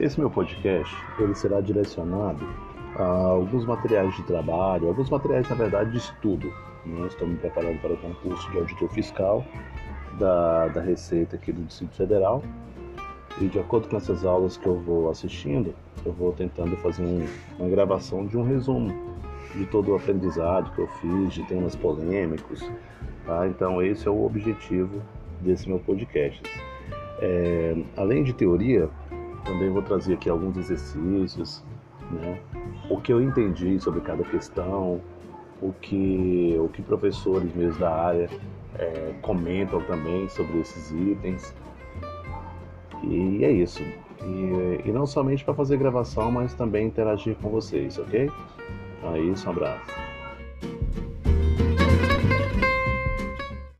Esse meu podcast ele será direcionado a alguns materiais de trabalho, alguns materiais na verdade de estudo. Né? Estou me preparando para o concurso de auditor fiscal da, da Receita aqui do Distrito Federal e de acordo com essas aulas que eu vou assistindo, eu vou tentando fazer um, uma gravação de um resumo de todo o aprendizado que eu fiz, de temas polêmicos. Tá? Então esse é o objetivo desse meu podcast. É, além de teoria, também vou trazer aqui alguns exercícios, né? o que eu entendi sobre cada questão, o que, o que professores mesmo da área é, comentam também sobre esses itens. E é isso. E, e não somente para fazer gravação, mas também interagir com vocês, ok? Então é isso, um abraço.